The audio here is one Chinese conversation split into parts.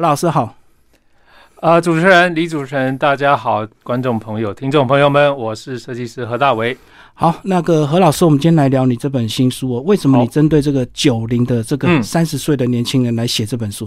何老师好。啊，主持人李主持人，大家好，观众朋友、听众朋友们，我是设计师何大为。好，那个何老师，我们今天来聊你这本新书哦。为什么你针对这个九零的这个三十岁的年轻人来写这本书？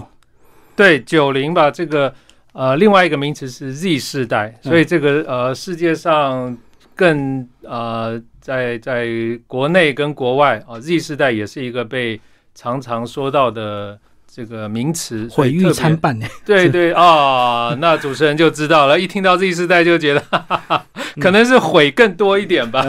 对，九零吧，这个呃，另外一个名词是 Z 世代，所以这个呃，世界上更呃，在在国内跟国外啊，Z 世代也是一个被常常说到的。这个名词毁誉参半 呢？对对 啊，那主持人就知道了。一听到 Z 世代就觉得，可能是毁更多一点吧，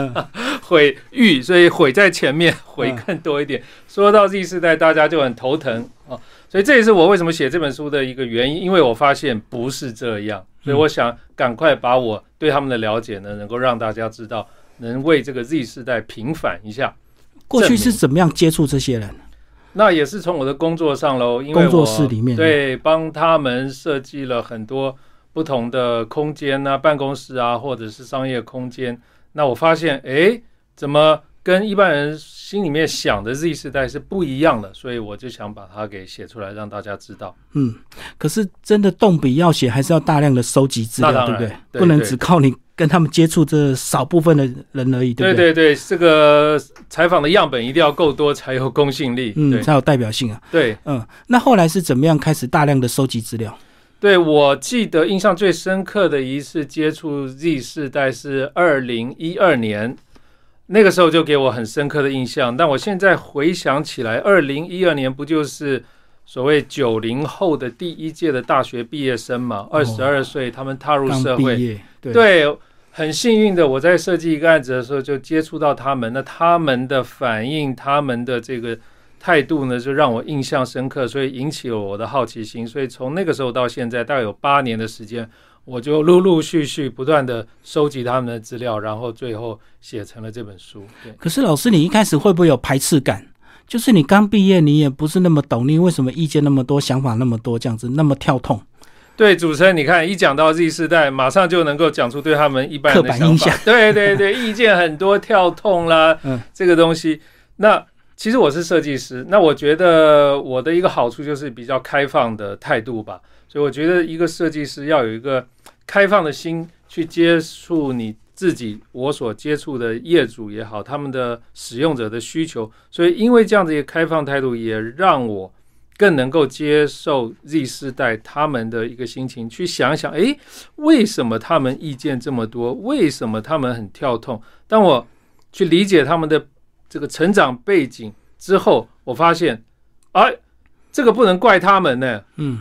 毁誉，所以毁在前面，毁更多一点。说到 Z 世代，大家就很头疼啊。所以这也是我为什么写这本书的一个原因，因为我发现不是这样，所以我想赶快把我对他们的了解呢，能够让大家知道，能为这个 Z 世代平反一下。过去是怎么样接触这些人？那也是从我的工作上喽，因为工作室里面对帮他们设计了很多不同的空间啊，办公室啊，或者是商业空间。那我发现，哎，怎么跟一般人心里面想的 Z 世代是不一样的？所以我就想把它给写出来，让大家知道。嗯，可是真的动笔要写，还是要大量的收集资料，对不对？不能只靠你。跟他们接触这少部分的人而已，对不对？对对对，这个采访的样本一定要够多，才有公信力，嗯，才有代表性啊。对，嗯，那后来是怎么样开始大量的收集资料？对我记得印象最深刻的一次接触 Z 世代是二零一二年，那个时候就给我很深刻的印象。但我现在回想起来，二零一二年不就是所谓九零后的第一届的大学毕业生嘛？二十二岁，他们踏入社会。对，很幸运的，我在设计一个案子的时候就接触到他们，那他们的反应，他们的这个态度呢，就让我印象深刻，所以引起了我的好奇心。所以从那个时候到现在，大概有八年的时间，我就陆陆续续不断的收集他们的资料，然后最后写成了这本书。对。可是老师，你一开始会不会有排斥感？就是你刚毕业，你也不是那么懂，你为什么意见那么多，想法那么多，这样子那么跳痛？对主持人，你看一讲到 Z 世代，马上就能够讲出对他们一般刻板印象。对对对，意见很多，跳痛啦，嗯，这个东西。那其实我是设计师，那我觉得我的一个好处就是比较开放的态度吧。所以我觉得一个设计师要有一个开放的心去接触你自己，我所接触的业主也好，他们的使用者的需求。所以因为这样子一个开放态度，也让我。更能够接受 Z 世代他们的一个心情，去想想，哎，为什么他们意见这么多？为什么他们很跳痛？当我去理解他们的这个成长背景之后，我发现，哎，这个不能怪他们呢。嗯，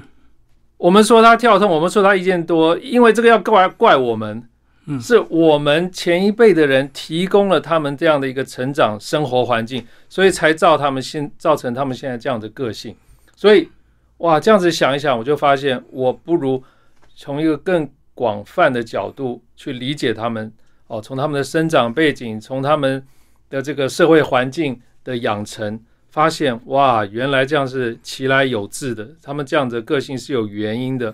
我们说他跳痛，我们说他意见多，因为这个要怪怪我们。嗯，是我们前一辈的人提供了他们这样的一个成长生活环境，所以才造他们现造成他们现在这样的个性。所以，哇，这样子想一想，我就发现，我不如从一个更广泛的角度去理解他们。哦，从他们的生长背景，从他们的这个社会环境的养成，发现，哇，原来这样是其来有致的。他们这样的个性是有原因的。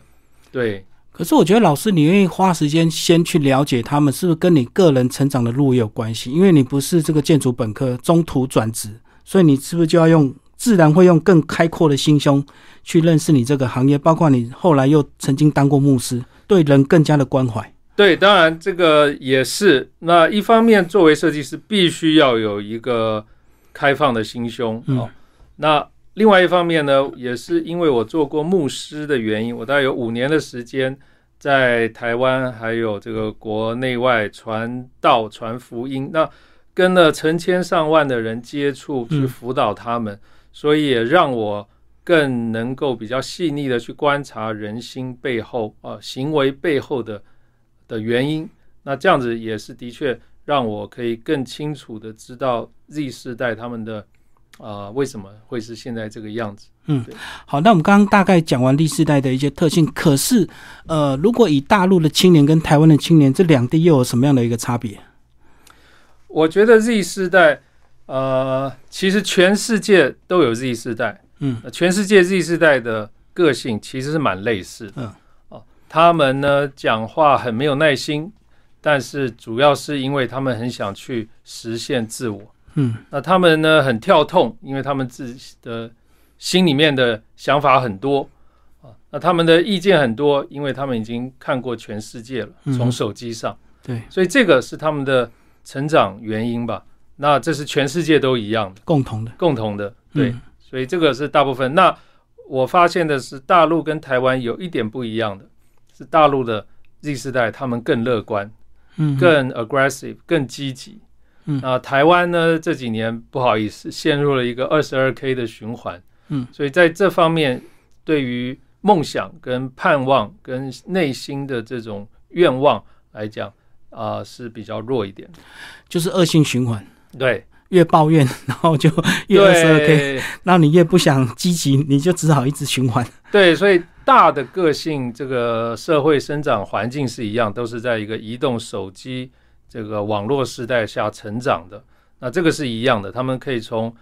对。可是，我觉得老师，你愿意花时间先去了解他们，是不是跟你个人成长的路也有关系？因为你不是这个建筑本科，中途转职，所以你是不是就要用？自然会用更开阔的心胸去认识你这个行业，包括你后来又曾经当过牧师，对人更加的关怀。对，当然这个也是。那一方面，作为设计师，必须要有一个开放的心胸哦。那另外一方面呢，也是因为我做过牧师的原因，我大概有五年的时间在台湾还有这个国内外传道传福音，那跟了成千上万的人接触，去辅导他们。所以也让我更能够比较细腻的去观察人心背后啊行为背后的的原因。那这样子也是的确让我可以更清楚的知道 Z 世代他们的啊为什么会是现在这个样子。嗯，好，那我们刚刚大概讲完 Z 世代的一些特性，可是呃，如果以大陆的青年跟台湾的青年这两地又有什么样的一个差别？我觉得 Z 世代。呃，其实全世界都有 Z 世代，嗯，全世界 Z 世代的个性其实是蛮类似的，嗯，哦，他们呢讲话很没有耐心，但是主要是因为他们很想去实现自我，嗯，那他们呢很跳痛，因为他们自己的心里面的想法很多，啊，那他们的意见很多，因为他们已经看过全世界了，从手机上，对，所以这个是他们的成长原因吧。那这是全世界都一样的，共同的，共同的，对。所以这个是大部分。那我发现的是，大陆跟台湾有一点不一样的，是大陆的 Z 世代他们更乐观，嗯，更 aggressive，更积极。嗯，啊台湾呢这几年不好意思陷入了一个二十二 K 的循环。嗯，所以在这方面，对于梦想跟盼望跟内心的这种愿望来讲，啊是比较弱一点，就是恶性循环。对。越抱怨，然后就越二十二 K，那你越不想积极，你就只好一直循环。对，所以大的个性，这个社会生长环境是一样，都是在一个移动手机这个网络时代下成长的。那这个是一样的，他们可以从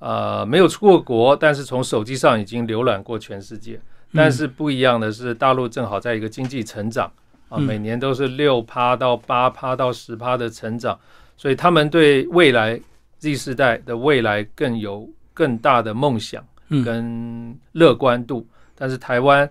呃没有出过国，但是从手机上已经浏览过全世界。但是不一样的是，大陆正好在一个经济成长啊，每年都是六趴到八趴到十趴的成长，所以他们对未来。Z 世代的未来更有更大的梦想跟乐观度，但是台湾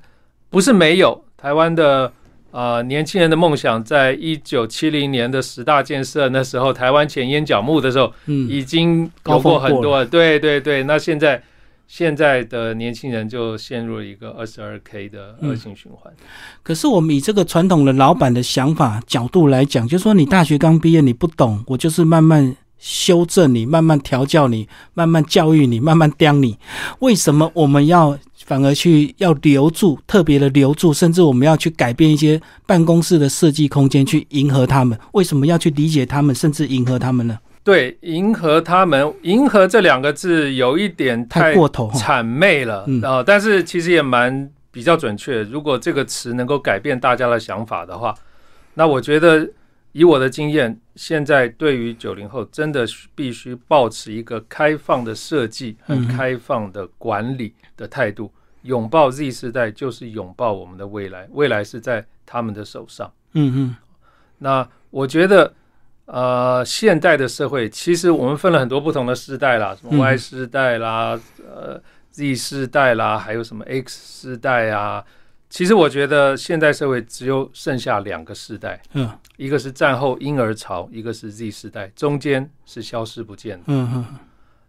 不是没有台湾的呃年轻人的梦想，在一九七零年的十大建设那时候，台湾前烟角木的时候，嗯，已经高过很多，对对对。那现在现在的年轻人就陷入了一个二十二 K 的恶性循环。可是我们以这个传统的老板的想法角度来讲，就说你大学刚毕业你不懂，我就是慢慢。修正你，慢慢调教你，慢慢教育你，慢慢刁你。为什么我们要反而去要留住，特别的留住，甚至我们要去改变一些办公室的设计空间，去迎合他们？为什么要去理解他们，甚至迎合他们呢？对，迎合他们，迎合这两个字有一点太过头，谄媚了啊！但是其实也蛮比较准确。如果这个词能够改变大家的想法的话，那我觉得。以我的经验，现在对于九零后，真的必须保持一个开放的设计和开放的管理的态度。拥抱 Z 时代，就是拥抱我们的未来，未来是在他们的手上。嗯嗯。那我觉得，呃，现代的社会，其实我们分了很多不同的时代啦，什么 Y 世代啦，呃，Z 世代啦，还有什么 X 世代啊。其实我觉得现代社会只有剩下两个世代，嗯，一个是战后婴儿潮，一个是 Z 世代，中间是消失不见的。嗯嗯。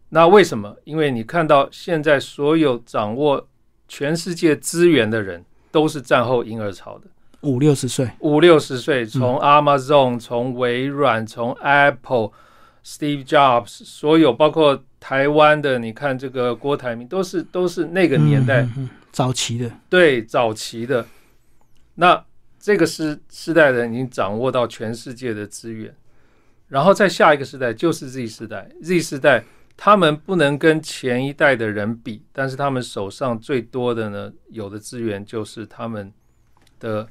那为什么？因为你看到现在所有掌握全世界资源的人，都是战后婴儿潮的，五六十岁，五六十岁，从 Amazon，从微软，从 Apple，Steve Jobs，所有包括台湾的，你看这个郭台铭，都是都是那个年代。早期的。对早期的，那这个时时代的人已经掌握到全世界的资源，然后在下一个时代就是 Z 时代，Z 时代他们不能跟前一代的人比，但是他们手上最多的呢，有的资源就是他们的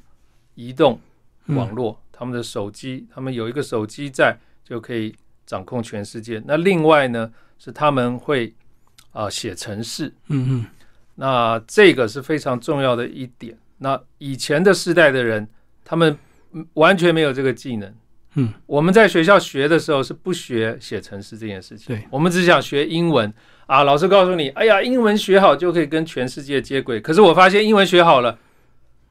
移动网络，他们的手机，他们有一个手机在就可以掌控全世界。那另外呢，是他们会啊写程式，嗯嗯。那这个是非常重要的一点。那以前的世代的人，他们完全没有这个技能。嗯，我们在学校学的时候是不学写程式这件事情。对，我们只想学英文啊。老师告诉你，哎呀，英文学好就可以跟全世界接轨。可是我发现英文学好了，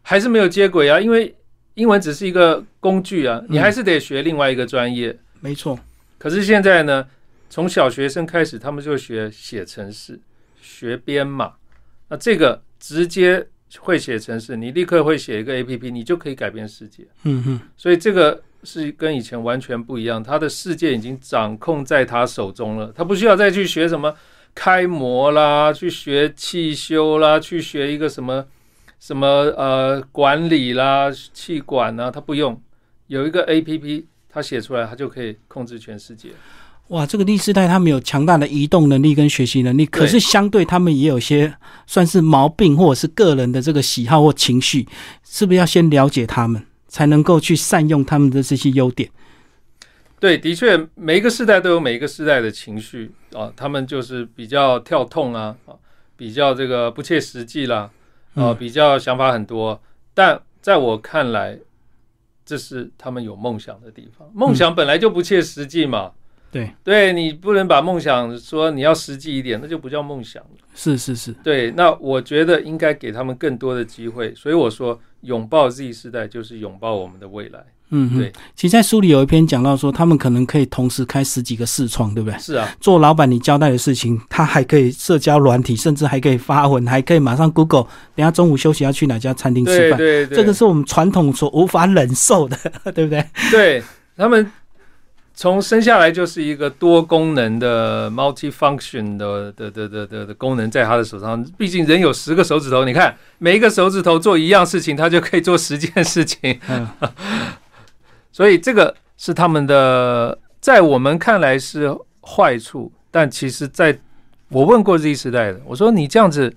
还是没有接轨啊。因为英文只是一个工具啊，你还是得学另外一个专业。没错。可是现在呢，从小学生开始，他们就学写程式，学编码。那这个直接会写程式，你立刻会写一个 A P P，你就可以改变世界。嗯哼，所以这个是跟以前完全不一样，他的世界已经掌控在他手中了，他不需要再去学什么开模啦，去学汽修啦，去学一个什么什么呃管理啦、气管啊，他不用，有一个 A P P，他写出来，他就可以控制全世界。哇，这个第四代他们有强大的移动能力跟学习能力，可是相对他们也有些算是毛病或者是个人的这个喜好或情绪，是不是要先了解他们，才能够去善用他们的这些优点？对，的确，每一个世代都有每一个世代的情绪啊，他们就是比较跳痛啊，啊，比较这个不切实际啦，啊，比较想法很多，但在我看来，这是他们有梦想的地方。梦想本来就不切实际嘛。对，对你不能把梦想说你要实际一点，那就不叫梦想了。是是是，对，那我觉得应该给他们更多的机会。所以我说，拥抱 Z 世代就是拥抱我们的未来。嗯，对。其实，在书里有一篇讲到说，他们可能可以同时开十几个视窗，对不对？是啊，做老板你交代的事情，他还可以社交软体，甚至还可以发文，还可以马上 Google。等下中午休息要去哪家餐厅吃饭？对对，这个是我们传统所无法忍受的，对不对？对他们。从生下来就是一个多功能的 multi-function 的的的的的的功能在他的手上。毕竟人有十个手指头，你看每一个手指头做一样事情，他就可以做十件事情。所以这个是他们的，在我们看来是坏处，但其实在我问过 Z 时代的，我说你这样子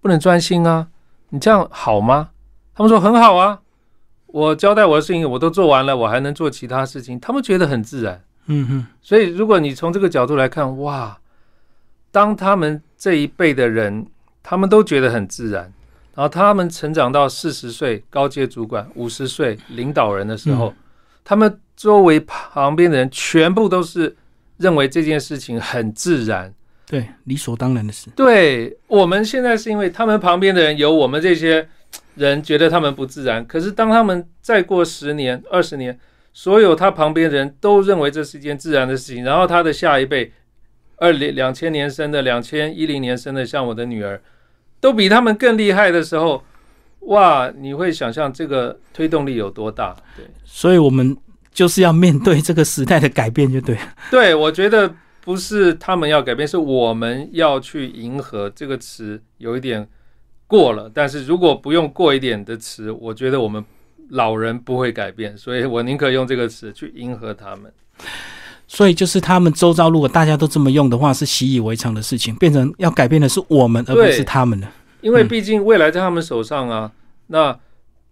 不能专心啊，你这样好吗？他们说很好啊。我交代我的事情我都做完了，我还能做其他事情，他们觉得很自然。嗯哼，所以如果你从这个角度来看，哇，当他们这一辈的人，他们都觉得很自然，然后他们成长到四十岁高阶主管、五十岁领导人的时候，他们周围旁边的人全部都是认为这件事情很自然，对，理所当然的事。对我们现在是因为他们旁边的人有我们这些。人觉得他们不自然，可是当他们再过十年、二十年，所有他旁边的人都认为这是一件自然的事情，然后他的下一辈，二零两千年生的、两千一零年生的，像我的女儿，都比他们更厉害的时候，哇！你会想象这个推动力有多大？对，所以我们就是要面对这个时代的改变，就对。对，我觉得不是他们要改变，是我们要去迎合这个词，有一点。过了，但是如果不用过一点的词，我觉得我们老人不会改变，所以我宁可用这个词去迎合他们。所以就是他们周遭，如果大家都这么用的话，是习以为常的事情，变成要改变的是我们，而不是他们了。因为毕竟未来在他们手上啊，那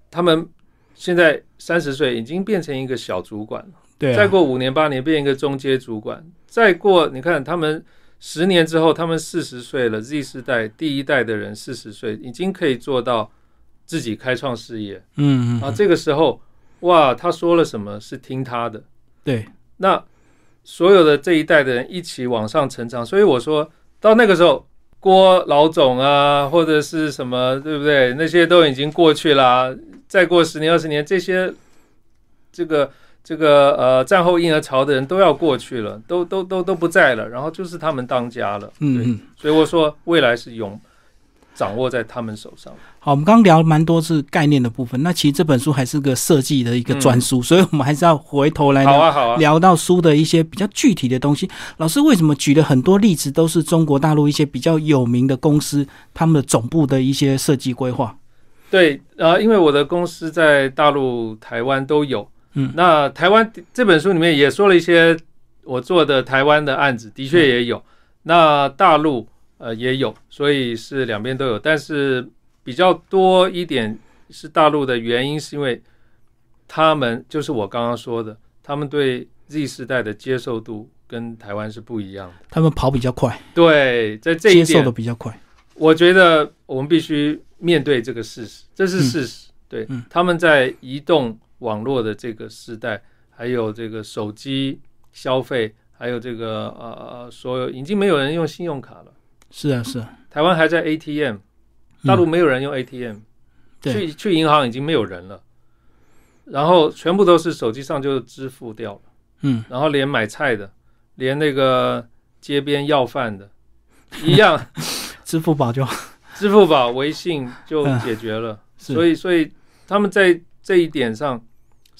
他们现在三十岁已经变成一个小主管了，对，再过五年八年变一个中阶主管，再过你看他们。十年之后，他们四十岁了，Z 世代第一代的人四十岁，已经可以做到自己开创事业。嗯嗯。啊，这个时候，哇，他说了什么是听他的？对。那所有的这一代的人一起往上成长，所以我说到那个时候，郭老总啊，或者是什么，对不对？那些都已经过去了。再过十年、二十年，这些这个。这个呃，战后婴儿潮的人都要过去了，都都都都不在了，然后就是他们当家了。嗯嗯，所以我说未来是永掌握在他们手上。好，我们刚刚聊蛮多是概念的部分，那其实这本书还是个设计的一个专书，所以我们还是要回头来好啊好啊聊到书的一些比较具体的东西。老师为什么举了很多例子，都是中国大陆一些比较有名的公司他们的总部的一些设计规划？对，呃，因为我的公司在大陆、台湾都有。嗯，那台湾这本书里面也说了一些我做的台湾的案子，的确也有。那大陆呃也有，所以是两边都有。但是比较多一点是大陆的原因，是因为他们就是我刚刚说的，他们对 Z 时代的接受度跟台湾是不一样的。他们跑比较快，对，在这一点接受的比较快。我觉得我们必须面对这个事实，这是事实。对，他们在移动。网络的这个时代，还有这个手机消费，还有这个呃，所有已经没有人用信用卡了。是啊，是啊。台湾还在 ATM，大陆没有人用 ATM，去去银行已经没有人了，然后全部都是手机上就支付掉了。嗯，然后连买菜的，连那个街边要饭的，一样，支付宝就 支付宝、微信就解决了。所以，所以他们在这一点上。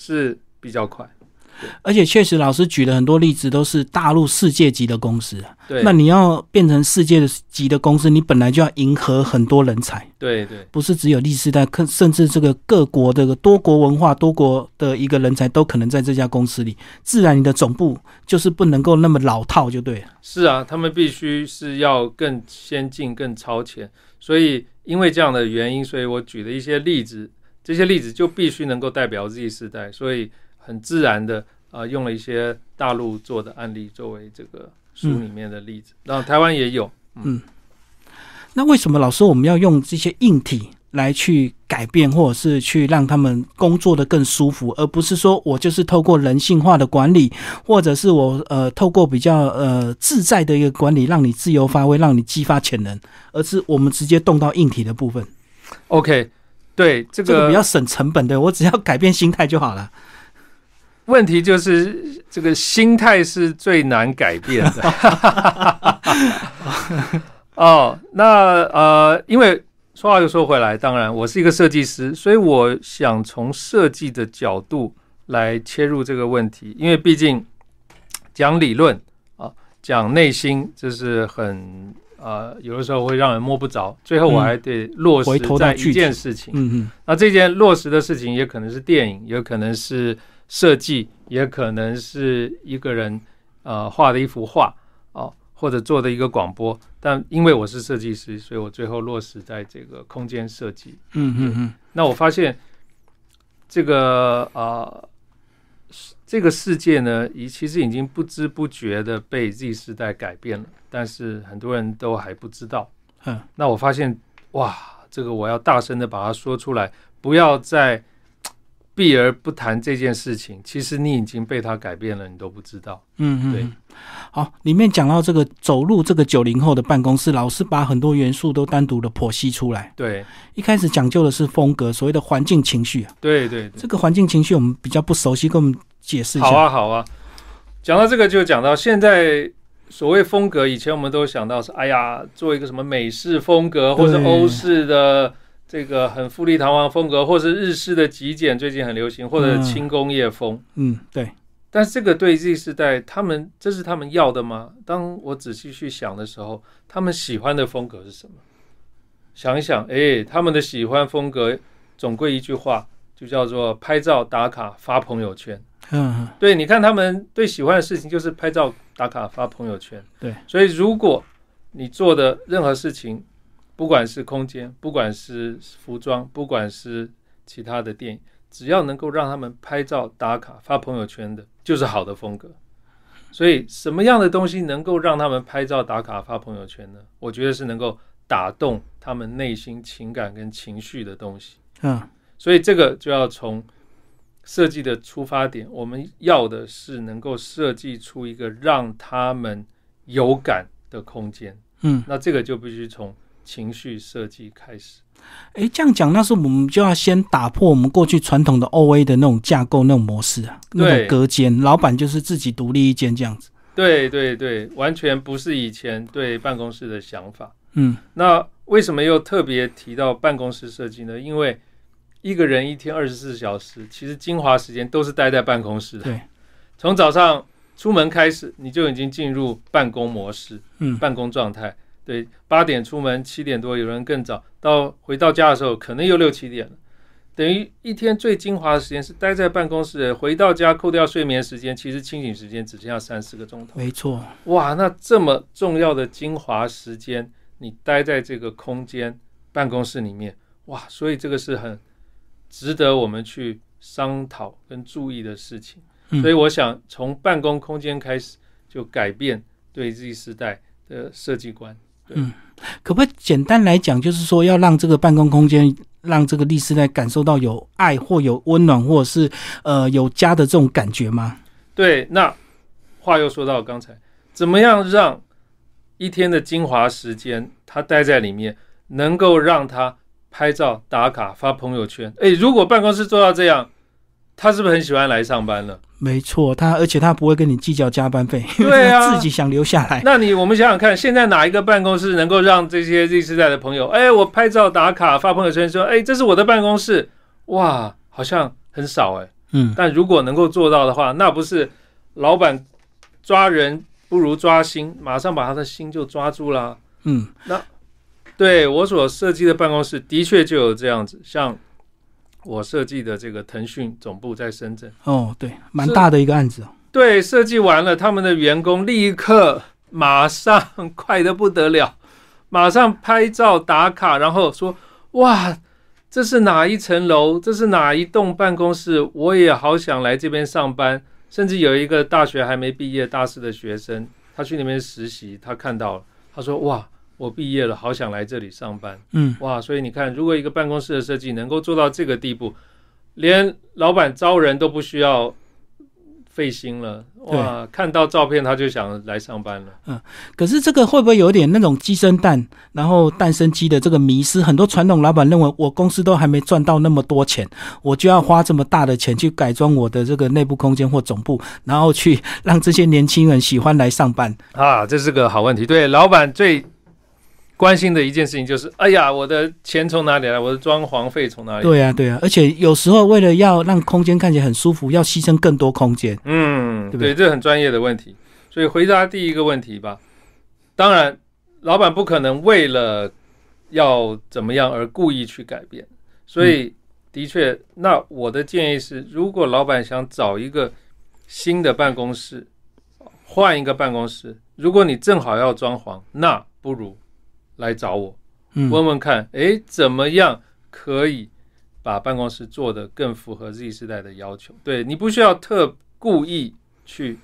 是比较快，而且确实，老师举的很多例子，都是大陆世界级的公司啊。对，那你要变成世界的级的公司，你本来就要迎合很多人才。对对，不是只有历史代，甚至这个各国的多国文化、多国的一个人才都可能在这家公司里。自然，你的总部就是不能够那么老套，就对了。是啊，他们必须是要更先进、更超前。所以，因为这样的原因，所以我举的一些例子。这些例子就必须能够代表 Z 世代，所以很自然的啊，用了一些大陆做的案例作为这个书里面的例子。然后台湾也有，嗯。那为什么老师我们要用这些硬体来去改变，或者是去让他们工作的更舒服，而不是说我就是透过人性化的管理，或者是我呃透过比较呃自在的一个管理，让你自由发挥，让你激发潜能，而是我们直接动到硬体的部分。OK，对这个比较省成本的，我只要改变心态就好了。问题就是这个心态是最难改变的。哦，那呃，因为说话又说回来，当然我是一个设计师，所以我想从设计的角度来切入这个问题。因为毕竟讲理论啊，讲内心，这是很呃，有的时候会让人摸不着。最后我还得落实在一件事情。嗯嗯。那这件落实的事情也可能是电影，也可能是。设计也可能是一个人呃画的一幅画哦，或者做的一个广播。但因为我是设计师，所以我最后落实在这个空间设计。嗯嗯嗯。那我发现这个啊，这个世界呢，已其实已经不知不觉的被 Z 时代改变了，但是很多人都还不知道。嗯。那我发现哇，这个我要大声的把它说出来，不要再。避而不谈这件事情，其实你已经被他改变了，你都不知道。嗯嗯，对。好，里面讲到这个走入这个九零后的办公室，老师把很多元素都单独的剖析出来。对，一开始讲究的是风格，所谓的环境情绪。对对，这个环境情绪我们比较不熟悉，跟我们解释一下。好啊好啊，讲到这个就讲到现在所谓风格，以前我们都想到是哎呀，做一个什么美式风格，或者欧式的。这个很富丽堂皇风格，或是日式的极简，最近很流行，或者轻工业风。嗯，对。但是这个对 Z 世代，他们这是他们要的吗？当我仔细去想的时候，他们喜欢的风格是什么？想一想，哎，他们的喜欢风格，总归一句话，就叫做拍照打卡发朋友圈。嗯，对，你看他们对喜欢的事情就是拍照打卡发朋友圈。对，所以如果你做的任何事情，不管是空间，不管是服装，不管是其他的电影，只要能够让他们拍照打卡发朋友圈的，就是好的风格。所以，什么样的东西能够让他们拍照打卡发朋友圈呢？我觉得是能够打动他们内心情感跟情绪的东西。嗯，所以这个就要从设计的出发点，我们要的是能够设计出一个让他们有感的空间。嗯，那这个就必须从。情绪设计开始，哎，这样讲，那是我们就要先打破我们过去传统的 O A 的那种架构、那种模式啊，那种隔间，老板就是自己独立一间这样子。对对对，完全不是以前对办公室的想法。嗯，那为什么又特别提到办公室设计呢？因为一个人一天二十四小时，其实精华时间都是待在办公室的。对，从早上出门开始，你就已经进入办公模式，嗯，办公状态。对，八点出门，七点多有人更早到，回到家的时候可能又六七点了，等于一天最精华的时间是待在办公室，回到家扣掉睡眠时间，其实清醒时间只剩下三四个钟头。没错，哇，那这么重要的精华时间，你待在这个空间办公室里面，哇，所以这个是很值得我们去商讨跟注意的事情。所以我想从办公空间开始就改变对 Z 时代的设计观。嗯，可不可以简单来讲，就是说要让这个办公空间，让这个律师来感受到有爱或有温暖，或者是呃有家的这种感觉吗？对，那话又说到刚才，怎么样让一天的精华时间他待在里面，能够让他拍照打卡发朋友圈？哎，如果办公室做到这样。他是不是很喜欢来上班了？没错，他而且他不会跟你计较加班费，对啊，自己想留下来。那你我们想想看，现在哪一个办公室能够让这些 Z 世代的朋友，哎，我拍照打卡发朋友圈说，哎，这是我的办公室，哇，好像很少哎。嗯，但如果能够做到的话，那不是老板抓人不如抓心，马上把他的心就抓住了。嗯，那对我所设计的办公室的确就有这样子，像。我设计的这个腾讯总部在深圳哦，对，蛮大的一个案子哦。对，设计完了，他们的员工立刻马上 快的不得了，马上拍照打卡，然后说：“哇，这是哪一层楼？这是哪一栋办公室？我也好想来这边上班。”甚至有一个大学还没毕业大四的学生，他去那边实习，他看到了，他说：“哇，我毕业了，好想来这里上班。嗯，哇，所以你看，如果一个办公室的设计能够做到这个地步，连老板招人都不需要。费心了哇！看到照片他就想来上班了。嗯，可是这个会不会有点那种鸡生蛋，然后蛋生鸡的这个迷失？很多传统老板认为，我公司都还没赚到那么多钱，我就要花这么大的钱去改装我的这个内部空间或总部，然后去 让这些年轻人喜欢来上班啊！这是个好问题。对，老板最。关心的一件事情就是，哎呀，我的钱从哪里来？我的装潢费从哪里？对呀，对呀。而且有时候为了要让空间看起来很舒服，要牺牲更多空间。嗯，对，这很专业的问题。所以回答第一个问题吧。当然，老板不可能为了要怎么样而故意去改变。所以，的确，那我的建议是，如果老板想找一个新的办公室，换一个办公室，如果你正好要装潢，那不如。来找我，问问看，哎，怎么样可以把办公室做得更符合 Z 时代的要求？对你不需要特故意去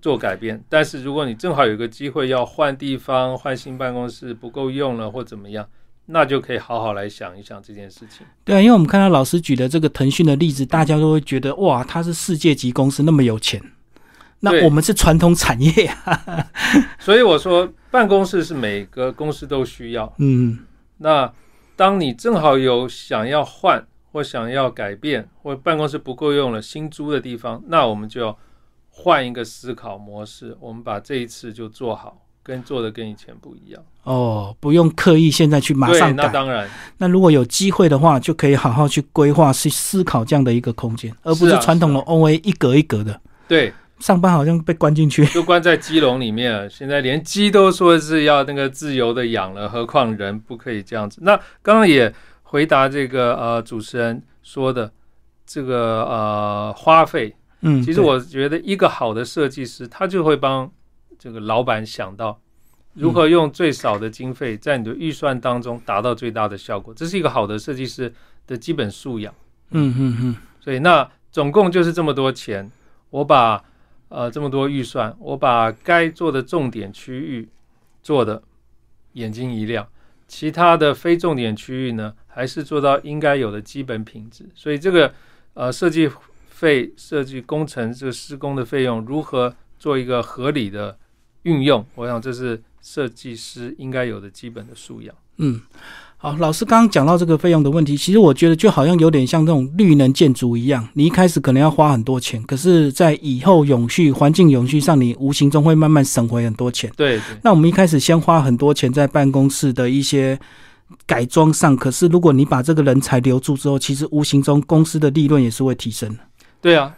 做改变，但是如果你正好有个机会要换地方、换新办公室不够用了或怎么样，那就可以好好来想一想这件事情。对啊，因为我们看到老师举的这个腾讯的例子，大家都会觉得哇，他是世界级公司，那么有钱。那我们是传统产业啊，所以我说办公室是每个公司都需要。嗯，那当你正好有想要换或想要改变，或办公室不够用了，新租的地方，那我们就要换一个思考模式。我们把这一次就做好，跟做的跟以前不一样。哦，不用刻意现在去马上改。那当然。那如果有机会的话，就可以好好去规划、去思考这样的一个空间，而不是传统的 O A 一格一格的。对。上班好像被关进去，就关在鸡笼里面。现在连鸡都说是要那个自由的养了，何况人不可以这样子？那刚刚也回答这个呃主持人说的这个呃花费，嗯，其实我觉得一个好的设计师，他就会帮这个老板想到如何用最少的经费，在你的预算当中达到最大的效果。这是一个好的设计师的基本素养。嗯嗯嗯。所以那总共就是这么多钱，我把。呃，这么多预算，我把该做的重点区域做的眼睛一亮，其他的非重点区域呢，还是做到应该有的基本品质。所以这个呃设计费、设计工程这个施工的费用如何做一个合理的运用，我想这是设计师应该有的基本的素养。嗯。好，老师刚刚讲到这个费用的问题，其实我觉得就好像有点像这种绿能建筑一样，你一开始可能要花很多钱，可是，在以后永续、环境永续上，你无形中会慢慢省回很多钱。对，那我们一开始先花很多钱在办公室的一些改装上，可是如果你把这个人才留住之后，其实无形中公司的利润也是会提升的。对啊，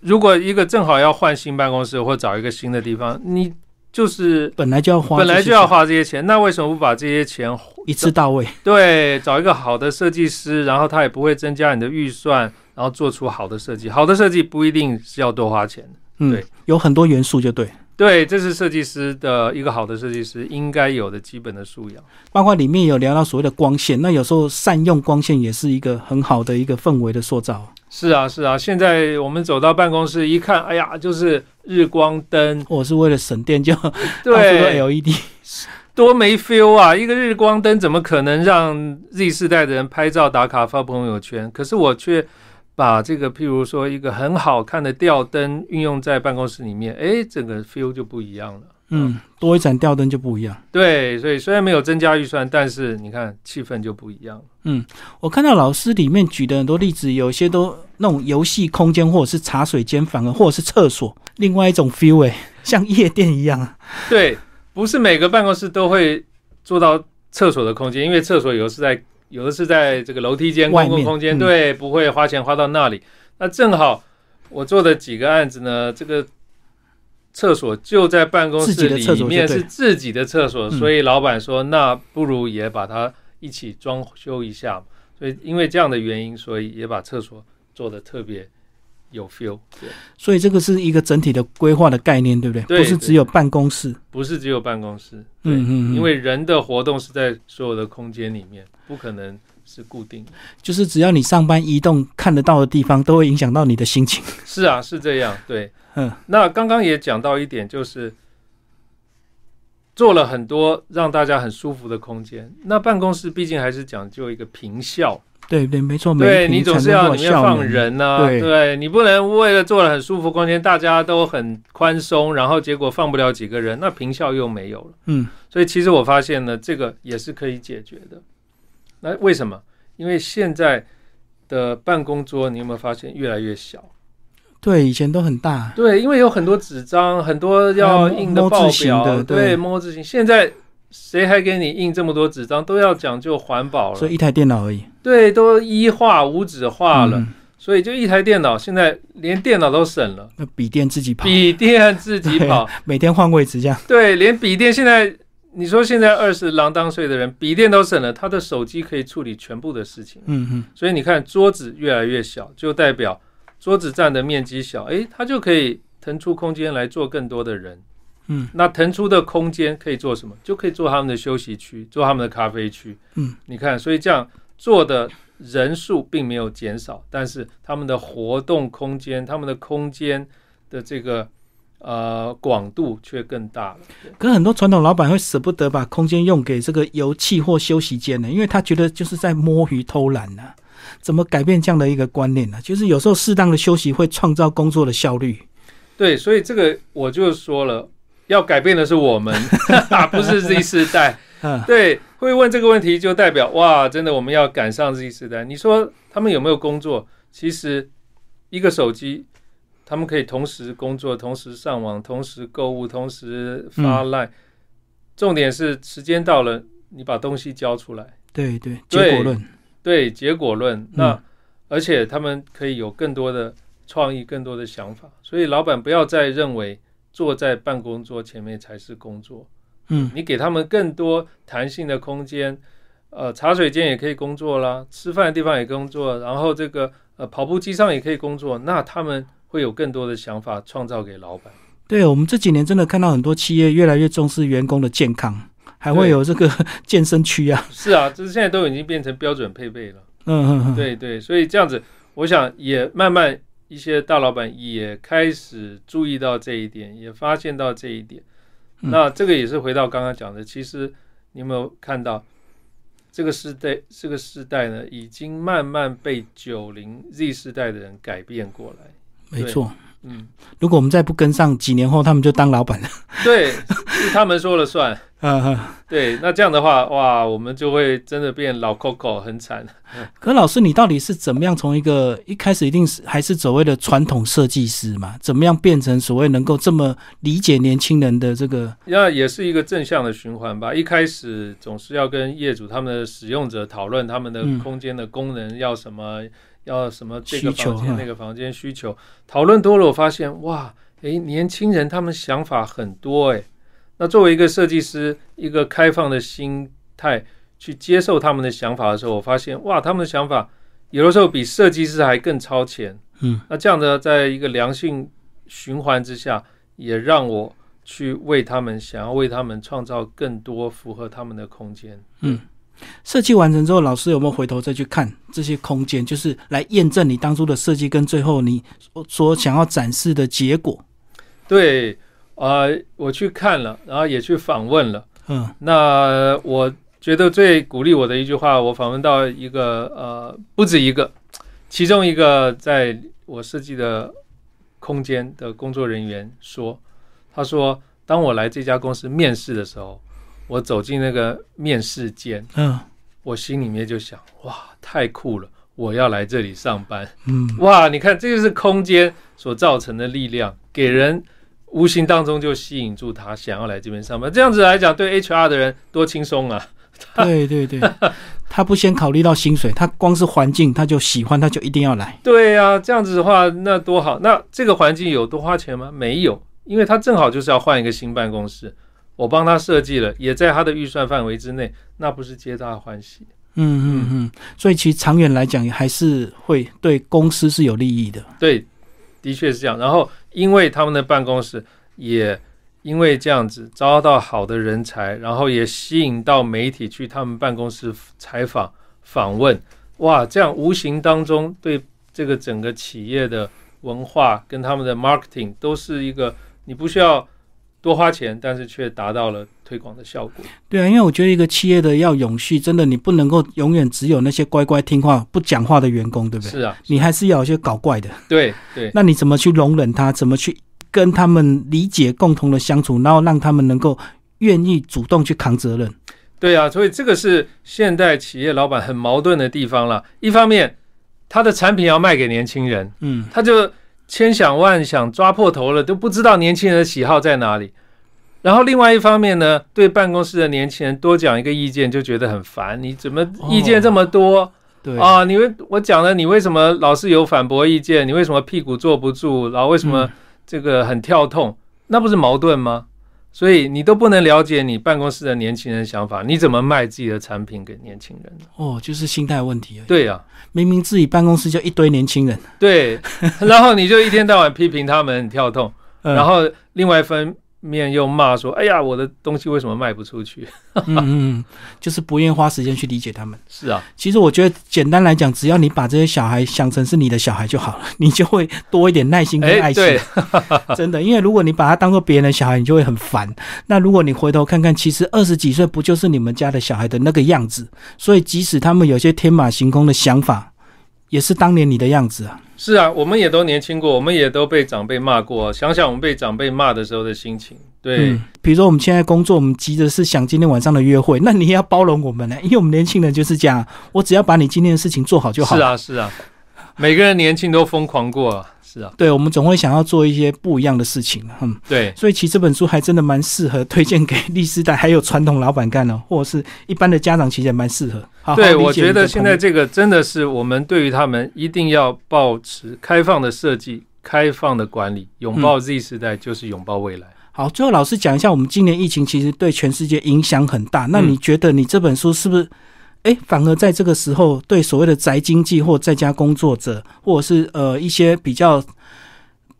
如果一个正好要换新办公室或找一个新的地方，你。就是本来就要花，本来就要花这些钱，那为什么不把这些钱一次到位？对，找一个好的设计师，然后他也不会增加你的预算，然后做出好的设计。好的设计不一定是要多花钱的，对，有很多元素就对。对，这是设计师的一个好的设计师应该有的基本的素养。包括里面有聊到所谓的光线，那有时候善用光线也是一个很好的一个氛围的塑造。是啊，是啊，现在我们走到办公室一看，哎呀，就是日光灯。我是为了省电，就对 LED，多没 feel 啊！一个日光灯怎么可能让 Z 世代的人拍照打卡发朋友圈？可是我却把这个，譬如说一个很好看的吊灯运用在办公室里面，哎，整个 feel 就不一样了。嗯，多一盏吊灯就不一样。对，所以虽然没有增加预算，但是你看气氛就不一样。嗯，我看到老师里面举的很多例子，有些都那种游戏空间，或者是茶水间，反而或者是厕所，另外一种 feel 哎，像夜店一样啊。对，不是每个办公室都会做到厕所的空间，因为厕所有的是在有的是在这个楼梯间公共空间，对，不会花钱花到那里。那正好我做的几个案子呢，这个。厕所就在办公室里面，是自己的厕所，所以老板说，那不如也把它一起装修一下。所以因为这样的原因，所以也把厕所做的特别有 feel。对，所以这个是一个整体的规划的概念，对不对？不是只有办公室，不是只有办公室。嗯嗯，因为人的活动是在所有的空间里面，不可能是固定的。就是只要你上班移动看得到的地方，都会影响到你的心情。是啊，是这样，对。嗯，那刚刚也讲到一点，就是做了很多让大家很舒服的空间。那办公室毕竟还是讲究一个平效。对对，没错，对你总是要里面放人呐，对你不能为了做了很舒服空间，大家都很宽松，然后结果放不了几个人，那平效又没有了。嗯，所以其实我发现呢，这个也是可以解决的。那为什么？因为现在的办公桌，你有没有发现越来越小？对，以前都很大。对，因为有很多纸张，很多要印的报表，对，摸字型。现在。谁还给你印这么多纸张？都要讲究环保了。所以一台电脑而已。对，都一化无纸化了。所以就一台电脑，现在连电脑都省了。那笔电自己跑。笔电自己 跑，每天换位置这样。对，连笔电现在，你说现在二十郎当岁的人，笔电都省了，他的手机可以处理全部的事情。嗯嗯。所以你看，桌子越来越小，就代表桌子占的面积小，诶，他就可以腾出空间来做更多的人。嗯，那腾出的空间可以做什么？就可以做他们的休息区，做他们的咖啡区。嗯，你看，所以这样做的人数并没有减少，但是他们的活动空间、他们的空间的这个呃广度却更大了。可很多传统老板会舍不得把空间用给这个油气或休息间呢，因为他觉得就是在摸鱼偷懒呢。怎么改变这样的一个观念呢？就是有时候适当的休息会创造工作的效率。对，所以这个我就说了。要改变的是我们，不是 Z 世代。对，会问这个问题就代表哇，真的我们要赶上 Z 世代。你说他们有没有工作？其实一个手机，他们可以同时工作、同时上网、同时购物、同时发 Line。重点是时间到了，你把东西交出来。对对，结果论。对结果论。那而且他们可以有更多的创意、更多的想法。所以老板不要再认为。坐在办公桌前面才是工作，嗯，你给他们更多弹性的空间，呃，茶水间也可以工作啦，吃饭的地方也工作，然后这个呃跑步机上也可以工作，那他们会有更多的想法创造给老板。对，我们这几年真的看到很多企业越来越重视员工的健康，还会有这个 健身区啊。是啊，这是现在都已经变成标准配备了。嗯嗯嗯，对对，所以这样子，我想也慢慢。一些大老板也开始注意到这一点，也发现到这一点。那这个也是回到刚刚讲的，其实你有没有看到这个时代？这个时代呢，已经慢慢被九零 Z 世代的人改变过来。没错。嗯，如果我们再不跟上，几年后他们就当老板了。对，是他们说了算。嗯 对，那这样的话，哇，我们就会真的变老 Coco，很惨。可老师，你到底是怎么样从一个一开始一定是还是所谓的传统设计师嘛？怎么样变成所谓能够这么理解年轻人的这个？那也是一个正向的循环吧。一开始总是要跟业主他们的使用者讨论他们的空间的功能要什么。要什么这个房间那个房间需求讨论多了，我发现哇，诶，年轻人他们想法很多诶。那作为一个设计师，一个开放的心态去接受他们的想法的时候，我发现哇，他们的想法有的时候比设计师还更超前。嗯，那这样的在一个良性循环之下，也让我去为他们想要为他们创造更多符合他们的空间。嗯。设计完成之后，老师有没有回头再去看这些空间，就是来验证你当初的设计跟最后你所想要展示的结果？对，啊，我去看了，然后也去访问了。嗯，那我觉得最鼓励我的一句话，我访问到一个呃，不止一个，其中一个在我设计的空间的工作人员说，他说，当我来这家公司面试的时候。我走进那个面试间，嗯，我心里面就想，哇，太酷了！我要来这里上班，嗯，哇，你看，这就是空间所造成的力量，给人无形当中就吸引住他，想要来这边上班。这样子来讲，对 HR 的人多轻松啊！对对对，他不先考虑到薪水，他光是环境他就喜欢，他就一定要来。对呀，这样子的话，那多好！那这个环境有多花钱吗？没有，因为他正好就是要换一个新办公室。我帮他设计了，也在他的预算范围之内，那不是皆大欢喜。嗯嗯嗯，所以其实长远来讲，还是会对公司是有利益的。对，的确是这样。然后，因为他们的办公室也因为这样子招到好的人才，然后也吸引到媒体去他们办公室采访访问。哇，这样无形当中对这个整个企业的文化跟他们的 marketing 都是一个，你不需要。多花钱，但是却达到了推广的效果。对啊，因为我觉得一个企业的要永续，真的你不能够永远只有那些乖乖听话不讲话的员工，对不对？是啊，你还是要有些搞怪的。对对，那你怎么去容忍他？怎么去跟他们理解、共同的相处，然后让他们能够愿意主动去扛责任？对啊，所以这个是现代企业老板很矛盾的地方了。一方面，他的产品要卖给年轻人，嗯，他就。千想万想抓破头了，都不知道年轻人的喜好在哪里。然后另外一方面呢，对办公室的年轻人多讲一个意见就觉得很烦。你怎么意见这么多？对啊，你为我讲了，你为什么老是有反驳意见？你为什么屁股坐不住？然后为什么这个很跳痛？那不是矛盾吗？所以你都不能了解你办公室的年轻人想法，你怎么卖自己的产品给年轻人？哦，就是心态问题。对呀，明明自己办公室就一堆年轻人，对，然后你就一天到晚批评他们很跳痛，然后另外一分。面又骂说：“哎呀，我的东西为什么卖不出去？”嗯嗯，就是不愿意花时间去理解他们。是啊，其实我觉得简单来讲，只要你把这些小孩想成是你的小孩就好了，你就会多一点耐心跟爱心。真的，因为如果你把他当做别人的小孩，你就会很烦。那如果你回头看看，其实二十几岁不就是你们家的小孩的那个样子？所以即使他们有些天马行空的想法，也是当年你的样子啊。是啊，我们也都年轻过，我们也都被长辈骂过。想想我们被长辈骂的时候的心情，对。比如说我们现在工作，我们急的是想今天晚上的约会，那你也要包容我们呢，因为我们年轻人就是这样，我只要把你今天的事情做好就好。是啊，是啊，每个人年轻都疯狂过。是啊，对，我们总会想要做一些不一样的事情，嗯，对，所以其实这本书还真的蛮适合推荐给历史代还有传统老板干哦，或者是一般的家长，其实也蛮适合。对，我觉得现在这个真的是我们对于他们一定要保持开放的设计、开放的管理，拥抱 Z 时代就是拥抱未来。好，最后老师讲一下，我们今年疫情其实对全世界影响很大，那你觉得你这本书是不是？哎，反而在这个时候，对所谓的宅经济或在家工作者，或者是呃一些比较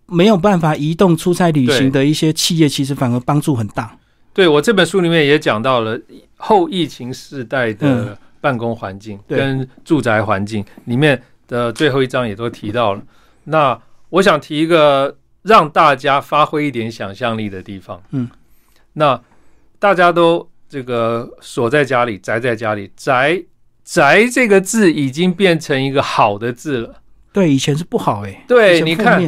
没有办法移动出差旅行的一些企业，其实反而帮助很大。对我这本书里面也讲到了后疫情时代的办公环境跟住宅环境里面的最后一章也都提到了。那我想提一个让大家发挥一点想象力的地方。嗯，那大家都。这个锁在家里，宅在家里，宅宅这个字已经变成一个好的字了。对，以前是不好哎。对，你看，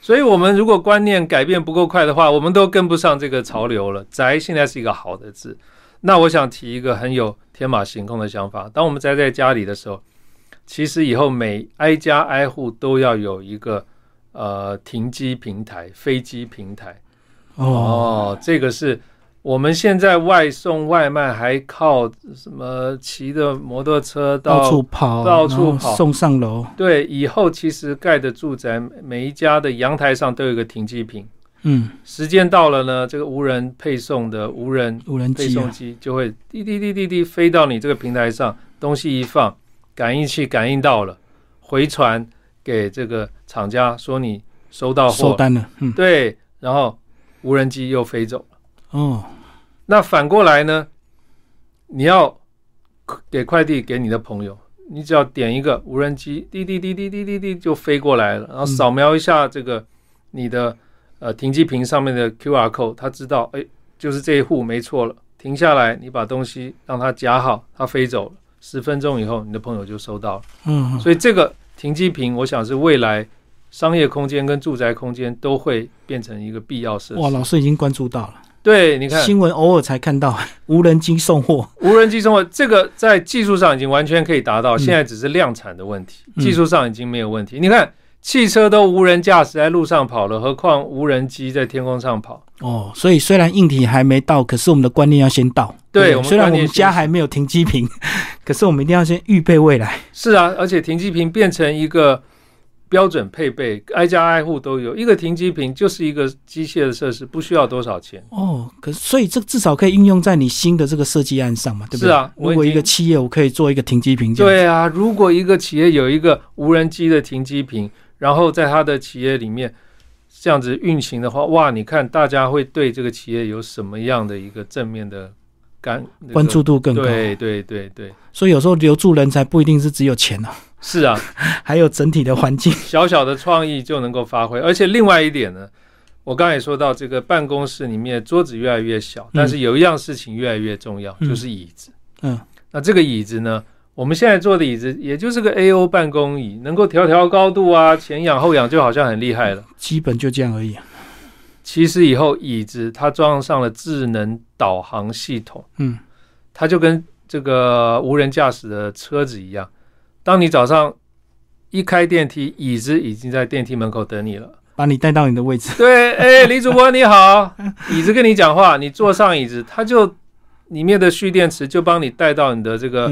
所以我们如果观念改变不够快的话，我们都跟不上这个潮流了。宅现在是一个好的字。那我想提一个很有天马行空的想法：当我们宅在家里的时候，其实以后每挨家挨户都要有一个呃停机平台、飞机平台。哦，这个是。我们现在外送外卖还靠什么骑着摩托车到处跑，到处跑送上楼。对，以后其实盖的住宅每一家的阳台上都有一个停机坪。嗯，时间到了呢，这个无人配送的无人无人配送机就会滴滴滴滴滴飞到你这个平台上，东西一放，感应器感应到了，回传给这个厂家说你收到货收单了。嗯，对，然后无人机又飞走了。哦。那反过来呢？你要给快递给你的朋友，你只要点一个无人机，滴滴滴滴滴滴滴就飞过来了，然后扫描一下这个你的呃停机坪上面的 Q R code，他知道哎，就是这一户没错了，停下来，你把东西让它夹好，它飞走了，十分钟以后你的朋友就收到了。嗯，所以这个停机坪，我想是未来商业空间跟住宅空间都会变成一个必要设施。哇，老师已经关注到了。对，你看新闻偶尔才看到 无人机送货，无人机送货这个在技术上已经完全可以达到，现在只是量产的问题，技术上已经没有问题。你看汽车都无人驾驶在路上跑了，何况无人机在天空上跑？哦，所以虽然硬体还没到，可是我们的观念要先到。对，虽然我们家还没有停机坪，可是我们一定要先预备未来。是啊，而且停机坪变成一个。标准配备，挨家挨户都有一个停机坪，就是一个机械的设施，不需要多少钱哦。可，所以这至少可以运用在你新的这个设计案上嘛，对不对？是啊，如果一个企业我可以做一个停机坪，对啊，如果一个企业有一个无人机的停机坪，然后在他的企业里面这样子运行的话，哇，你看大家会对这个企业有什么样的一个正面的感关注度更高？对对对对，所以有时候留住人才不一定是只有钱啊。是啊，还有整体的环境，小小的创意就能够发挥。而且另外一点呢，我刚才也说到，这个办公室里面桌子越来越小，但是有一样事情越来越重要，就是椅子。嗯，那这个椅子呢，我们现在坐的椅子也就是个 A O 办公椅，能够调调高度啊，前仰后仰，就好像很厉害了。基本就这样而已。其实以后椅子它装上了智能导航系统，嗯，它就跟这个无人驾驶的车子一样，当你早上一开电梯，椅子已经在电梯门口等你了。把你带到你的位置。对，哎，李主播你好，椅子跟你讲话，你坐上椅子，它就里面的蓄电池就帮你带到你的这个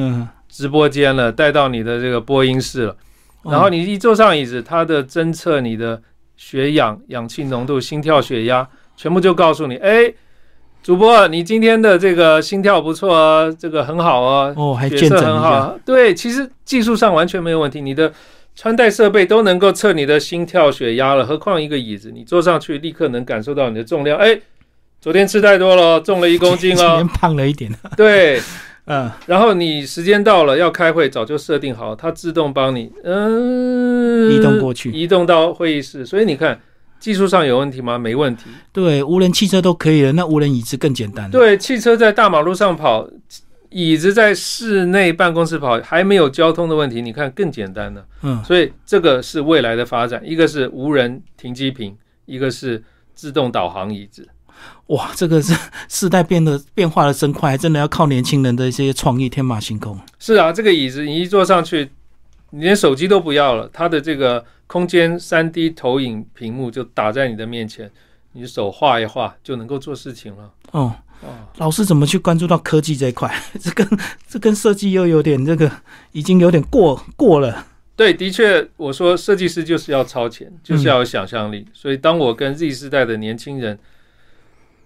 直播间了，带到你的这个播音室了。然后你一坐上椅子，它的侦测你的血氧、氧气浓度、心跳、血压，全部就告诉你，哎，主播你今天的这个心跳不错啊，这个很好啊，哦，还见证很好。对，其实技术上完全没有问题，你的。穿戴设备都能够测你的心跳、血压了，何况一个椅子，你坐上去立刻能感受到你的重量。哎，昨天吃太多了，重了一公斤哦，今天胖了一点。对，嗯，然后你时间到了要开会，早就设定好，它自动帮你嗯移动过去，移动到会议室。所以你看，技术上有问题吗？没问题。对，无人汽车都可以了，那无人椅子更简单。对，汽车在大马路上跑。椅子在室内办公室跑还没有交通的问题，你看更简单了。嗯，所以这个是未来的发展，一个是无人停机坪，一个是自动导航椅子。哇，这个是时代变得变化的真快，真的要靠年轻人的一些创意，天马行空。是啊，这个椅子你一坐上去，你连手机都不要了，它的这个空间三 D 投影屏幕就打在你的面前，你手画一画就能够做事情了。哦。老师怎么去关注到科技这一块？这跟这跟设计又有点这个，已经有点过过了。对，的确，我说设计师就是要超前，就是要有想象力。所以，当我跟 Z 世代的年轻人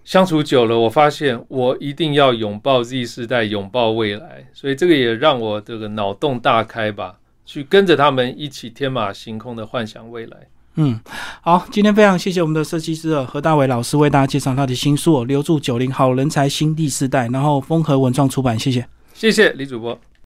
相处久了，我发现我一定要拥抱 Z 世代，拥抱未来。所以，这个也让我这个脑洞大开吧，去跟着他们一起天马行空的幻想未来。嗯，好，今天非常谢谢我们的设计师何大伟老师为大家介绍他的新书《留住九零好人才新第四代》，然后风和文创出版，谢谢，谢谢李主播。